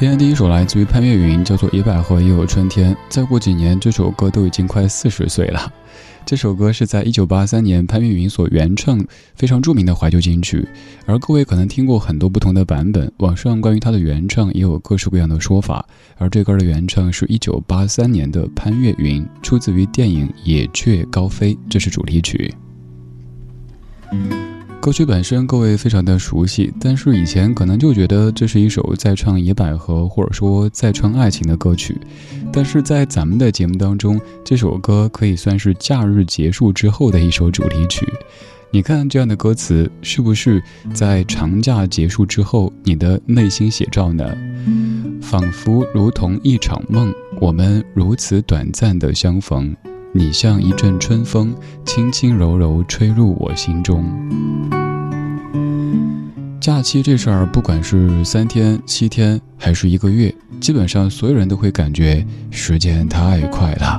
今天第一首来自于潘越云，叫做《野百合也有春天》。再过几年，这首歌都已经快四十岁了。这首歌是在一九八三年潘越云所原唱，非常著名的怀旧金曲。而各位可能听过很多不同的版本，网上关于他的原唱也有各式各样的说法。而这歌的原唱是一九八三年的潘越云，出自于电影《野雀高飞》，这是主题曲。歌曲本身各位非常的熟悉，但是以前可能就觉得这是一首在唱野百合或者说在唱爱情的歌曲，但是在咱们的节目当中，这首歌可以算是假日结束之后的一首主题曲。你看这样的歌词是不是在长假结束之后你的内心写照呢？仿佛如同一场梦，我们如此短暂的相逢。你像一阵春风，轻轻柔柔吹入我心中。假期这事儿，不管是三天、七天，还是一个月，基本上所有人都会感觉时间太快了。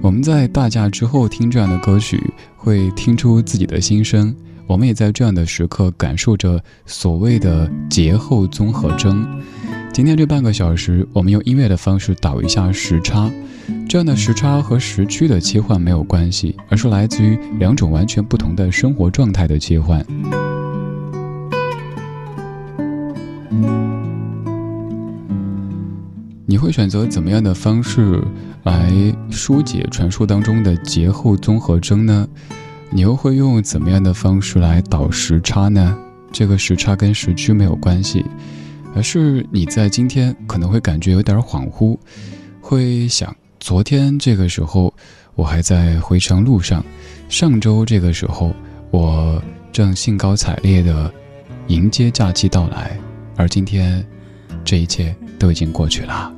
我们在大假之后听这样的歌曲，会听出自己的心声。我们也在这样的时刻感受着所谓的节后综合征。今天这半个小时，我们用音乐的方式倒一下时差。这样的时差和时区的切换没有关系，而是来自于两种完全不同的生活状态的切换。你会选择怎么样的方式来疏解传说当中的节后综合征呢？你又会用怎么样的方式来倒时差呢？这个时差跟时区没有关系，而是你在今天可能会感觉有点恍惚，会想昨天这个时候我还在回程路上，上周这个时候我正兴高采烈的迎接假期到来，而今天这一切都已经过去了。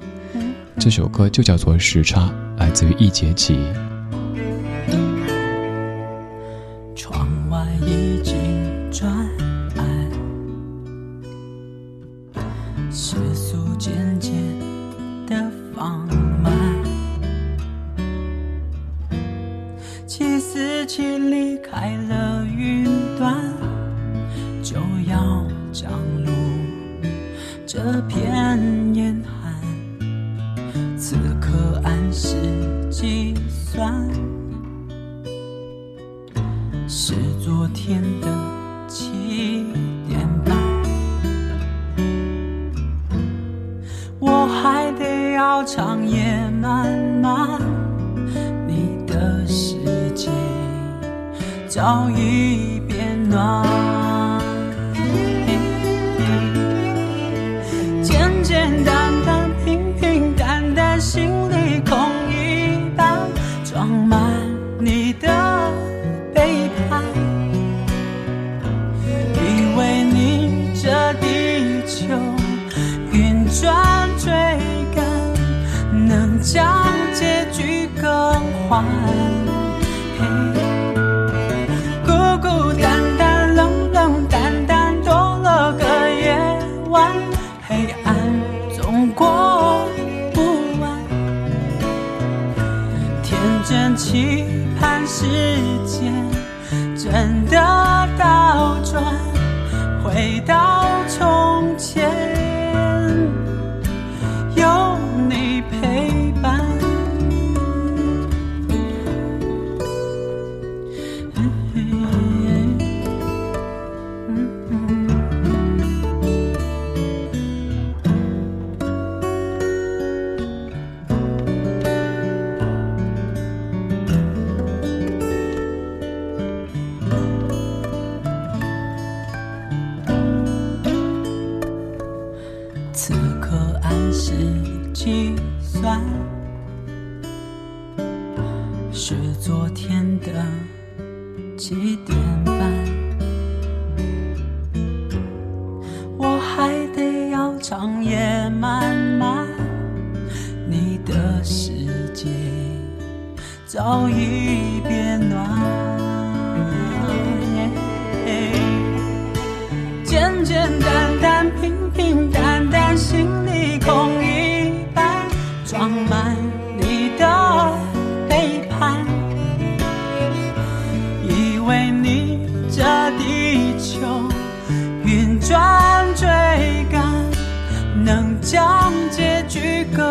这首歌就叫做《时差》，来自于易杰奇。这片严寒此刻按时计算。是昨天的七点半我还得要长夜漫漫你的世界早已将结局更换孤孤单单冷冷淡淡多了个夜晚。黑暗总过不完。天真期盼时间真的倒转回到能将结局更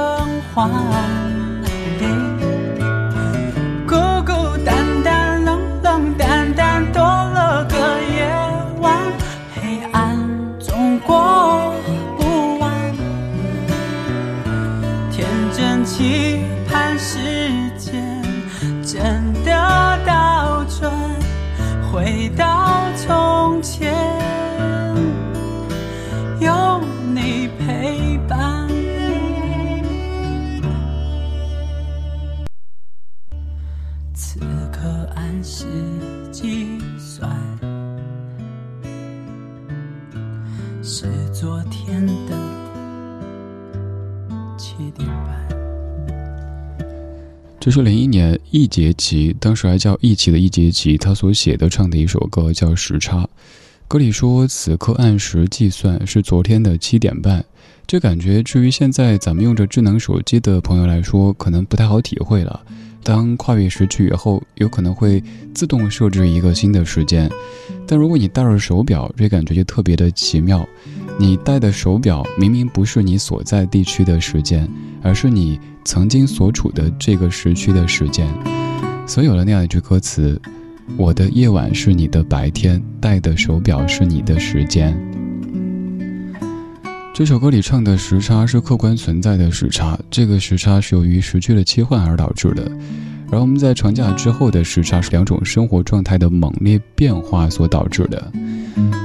换。七点半。这是零一年易节奇，当时还叫易奇的易节奇，他所写的唱的一首歌叫《时差》。歌里说：“此刻按时计算是昨天的七点半。”这感觉，至于现在咱们用着智能手机的朋友来说，可能不太好体会了。当跨越时区以后，有可能会自动设置一个新的时间。但如果你戴着手表，这感觉就特别的奇妙。你戴的手表明明不是你所在地区的时间，而是你。曾经所处的这个时区的时间，所以有了那样一句歌词：“我的夜晚是你的白天，戴的手表是你的时间。”这首歌里唱的时差是客观存在的时差，这个时差是由于时区的切换而导致的。而我们在长假之后的时差是两种生活状态的猛烈变化所导致的。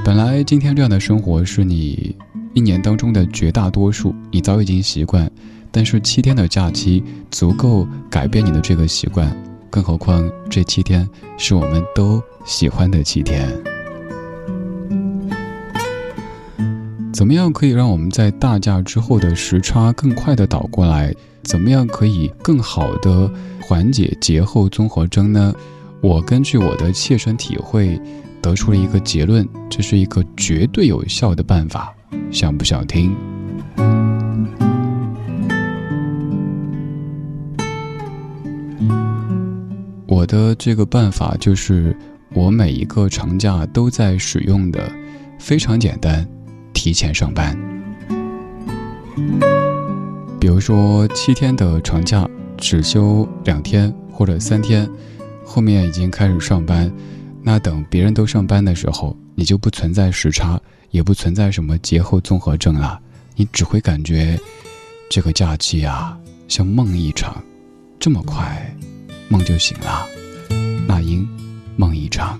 本来今天这样的生活是你一年当中的绝大多数，你早已经习惯。但是七天的假期足够改变你的这个习惯，更何况这七天是我们都喜欢的七天。怎么样可以让我们在大假之后的时差更快的倒过来？怎么样可以更好的缓解节后综合征呢？我根据我的切身体会得出了一个结论，这是一个绝对有效的办法，想不想听？我的这个办法就是我每一个长假都在使用的，非常简单，提前上班。比如说七天的长假只休两天或者三天，后面已经开始上班，那等别人都上班的时候，你就不存在时差，也不存在什么节后综合症了，你只会感觉这个假期啊像梦一场，这么快。梦就醒了，那英，梦一场。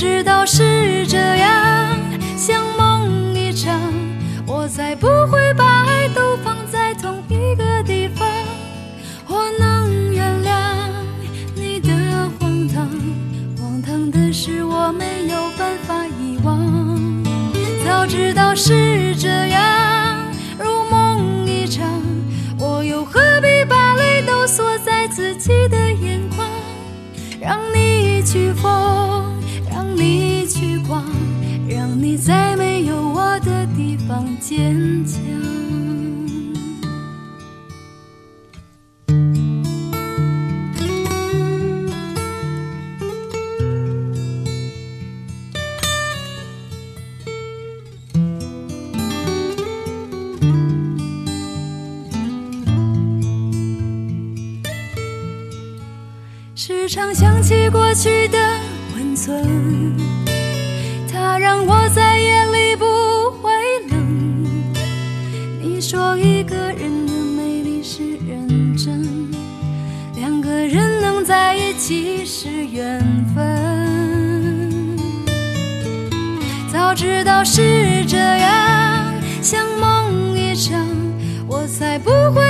知道是这样，坚强。时常想起过去的温存，它让我在夜里不一个人的美丽是认真，两个人能在一起是缘分。早知道是这样，像梦一场，我才不会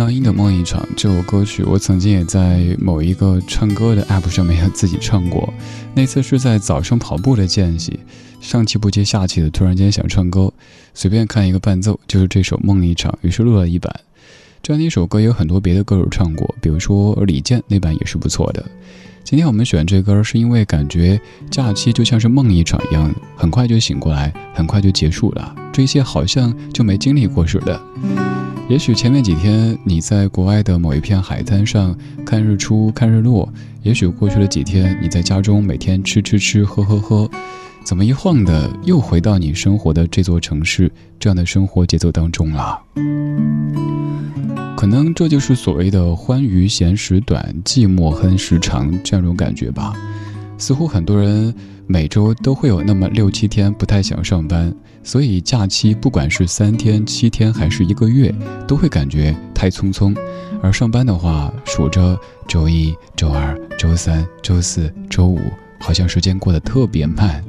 那英的梦一场这首歌曲，我曾经也在某一个唱歌的 app 上面自己唱过。那次是在早上跑步的间隙，上气不接下气的，突然间想唱歌，随便看一个伴奏，就是这首梦一场，于是录了一版。这样的一首歌有很多别的歌手唱过，比如说李健那版也是不错的。今天我们选这歌，是因为感觉假期就像是梦一场一样，很快就醒过来，很快就结束了，这些好像就没经历过似的。也许前面几天你在国外的某一片海滩上看日出、看日落，也许过去了几天你在家中每天吃吃吃、喝喝喝，怎么一晃的又回到你生活的这座城市这样的生活节奏当中了？可能这就是所谓的“欢愉闲时短，寂寞恨时长”这样一种感觉吧。似乎很多人每周都会有那么六七天不太想上班，所以假期不管是三天、七天还是一个月，都会感觉太匆匆。而上班的话，数着周一、周二、周三、周四周五，好像时间过得特别慢。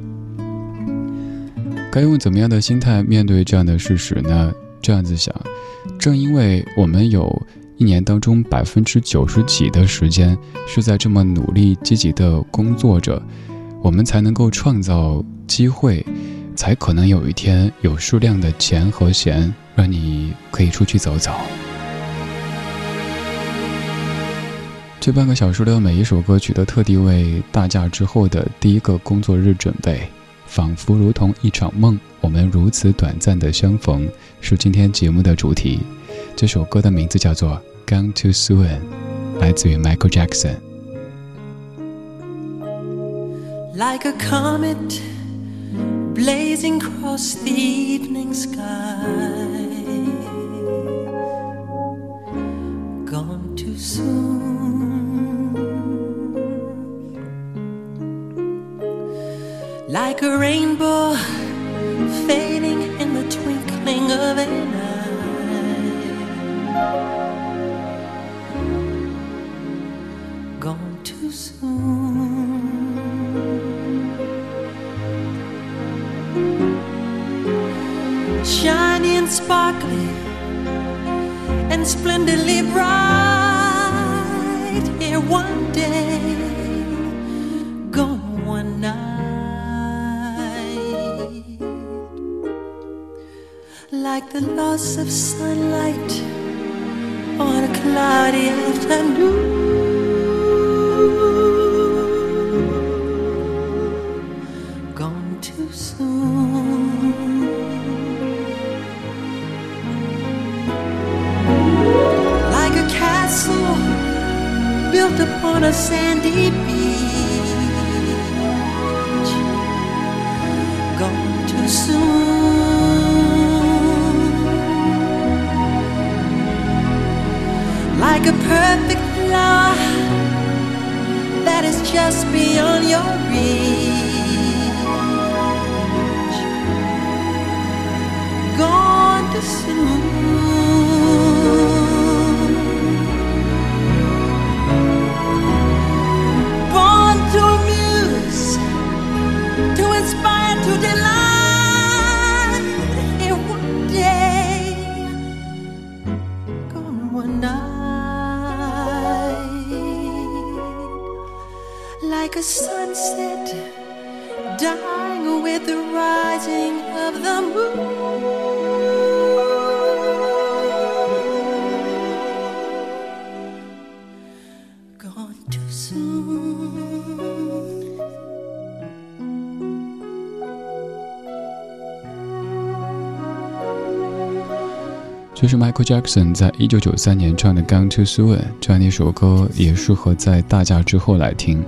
该用怎么样的心态面对这样的事实呢？这样子想，正因为我们有。一年当中百分之九十几的时间是在这么努力积极的工作着，我们才能够创造机会，才可能有一天有数量的钱和闲，让你可以出去走走。这半个小时的每一首歌曲都特地为大假之后的第一个工作日准备，仿佛如同一场梦，我们如此短暂的相逢，是今天节目的主题。这首歌的名字叫做。Gone Too Soon，来自于 Michael Jackson。Like a comet blazing across the evening sky. Gone too soon. Like a rainbow fading in the twinkling of an eye. Sparkly and splendidly bright here one day, gone one night, like the loss of sunlight on a cloudy afternoon. Like a sunset dying with the rising of the moon. 就是 Michael Jackson 在一九九三年唱的《Gone Too Soon》这样的一首歌，也适合在大假之后来听。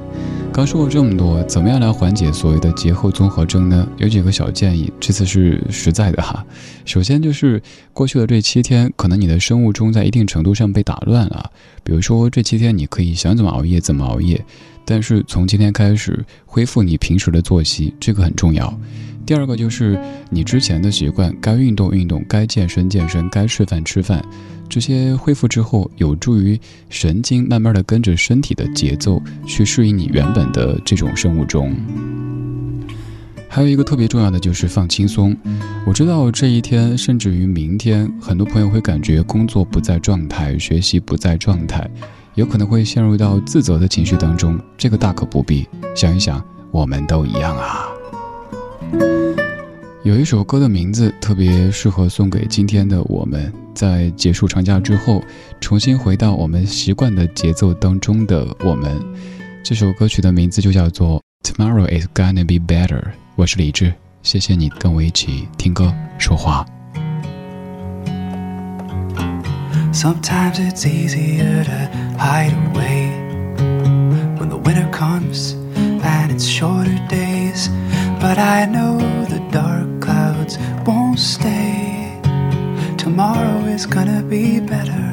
刚说过这么多，怎么样来缓解所谓的节后综合症呢？有几个小建议，这次是实在的哈。首先就是过去的这七天，可能你的生物钟在一定程度上被打乱了。比如说这七天你可以想怎么熬夜怎么熬夜，但是从今天开始恢复你平时的作息，这个很重要。第二个就是你之前的习惯，该运动运动，该健身健身，该吃饭吃饭，这些恢复之后，有助于神经慢慢的跟着身体的节奏去适应你原本的这种生物钟。还有一个特别重要的就是放轻松。我知道这一天，甚至于明天，很多朋友会感觉工作不在状态，学习不在状态，有可能会陷入到自责的情绪当中。这个大可不必，想一想，我们都一样啊。有一首歌的名字特别适合送给今天的我们，在结束长假之后，重新回到我们习惯的节奏当中的我们。这首歌曲的名字就叫做《Tomorrow Is Gonna Be Better》。我是李志，谢谢你跟我一起听歌说话。Sometimes it's easier to hide away when the winter comes and it's shorter days. But I know the dark clouds won't stay. Tomorrow is gonna be better.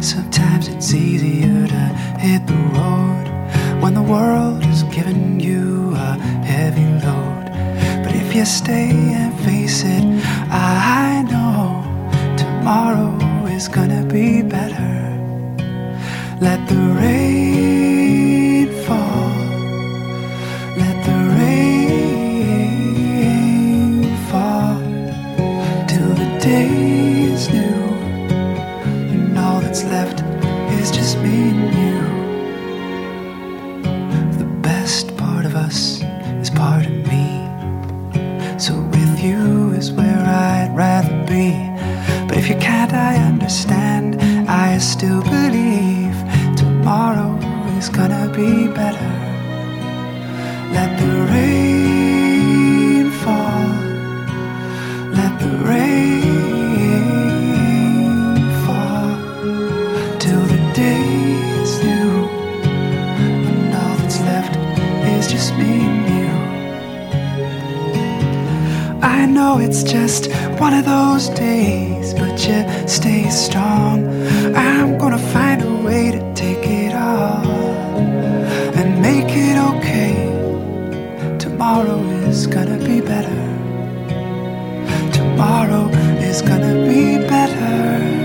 Sometimes it's easier to hit the road when the world is giving you a heavy load. But if you stay and face it, I know tomorrow is gonna be better. Let the rain till to take it all and make it okay. Tomorrow is gonna be better. Tomorrow is gonna be better.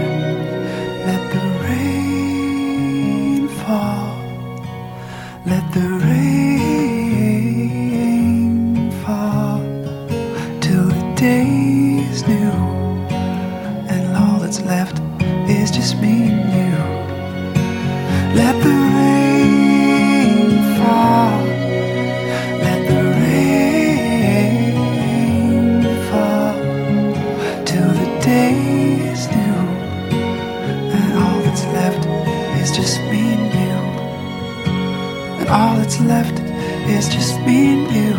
Just me new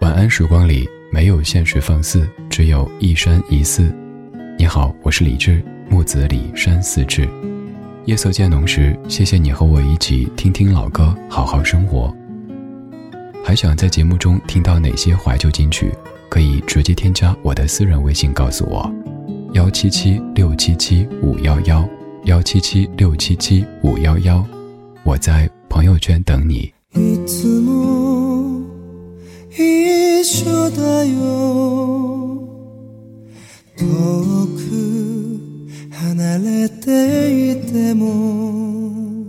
“晚安时光”里没有现实放肆，只有一山一寺。你好，我是李志，木子李山寺志。夜色渐浓时，谢谢你和我一起听听老歌，好好生活。还想在节目中听到哪些怀旧金曲？可以直接添加我的私人微信告诉我：幺七七六七七五幺幺幺七七六七七五幺幺。我在朋友圈等你。いつも一緒だよ遠く離れていても